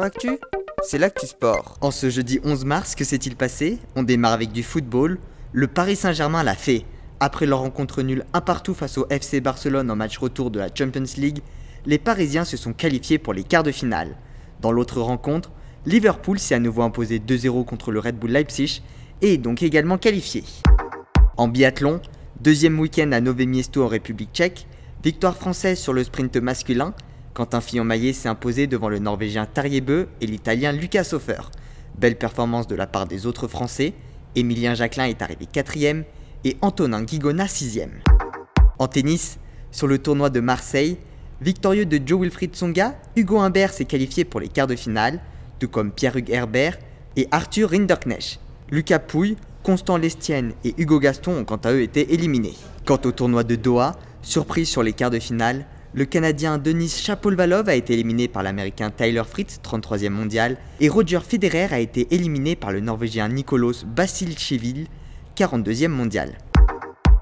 Actu, c'est l'actu sport. En ce jeudi 11 mars, que s'est-il passé? On démarre avec du football. Le Paris Saint-Germain l'a fait. Après leur rencontre nulle un partout face au FC Barcelone en match retour de la Champions League, les Parisiens se sont qualifiés pour les quarts de finale. Dans l'autre rencontre, Liverpool s'est à nouveau imposé 2-0 contre le Red Bull Leipzig et donc également qualifié. En biathlon, deuxième week-end à Nové Miesto en République tchèque, victoire française sur le sprint masculin, Quentin Fillon-Maillet s'est imposé devant le Norvégien Beu et l'Italien Lucas Hofer. Belle performance de la part des autres Français, Émilien Jacquelin est arrivé quatrième et Antonin Guigona sixième. En tennis, sur le tournoi de Marseille, victorieux de Joe Wilfried Tsonga, Hugo Humbert s'est qualifié pour les quarts de finale, tout comme Pierre-Hugues Herbert et Arthur Rinderknecht. Lucas Pouille, Constant Lestienne et Hugo Gaston ont quant à eux été éliminés. Quant au tournoi de Doha, surprise sur les quarts de finale, le Canadien Denis Chapovalov a été éliminé par l'Américain Tyler Fritz, 33e mondial, et Roger Federer a été éliminé par le Norvégien Nicolas Basilcheville, 42e mondial.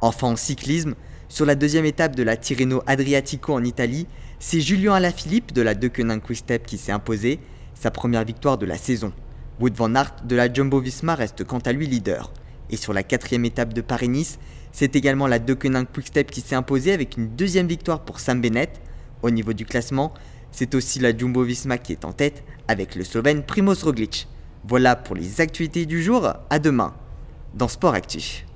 Enfin en cyclisme, sur la deuxième étape de la Tirreno Adriatico en Italie, c'est Julien Alaphilippe de la Deceuninck Quick Step qui s'est imposé, sa première victoire de la saison. Wood van Aert de la Jumbo Visma reste quant à lui leader. Et sur la quatrième étape de Paris-Nice, c'est également la Deceuninck Quickstep qui s'est imposée avec une deuxième victoire pour Sam Bennett. Au niveau du classement, c'est aussi la Jumbo Visma qui est en tête avec le Slovène Primoz Roglic. Voilà pour les actualités du jour, à demain dans Sport Actif.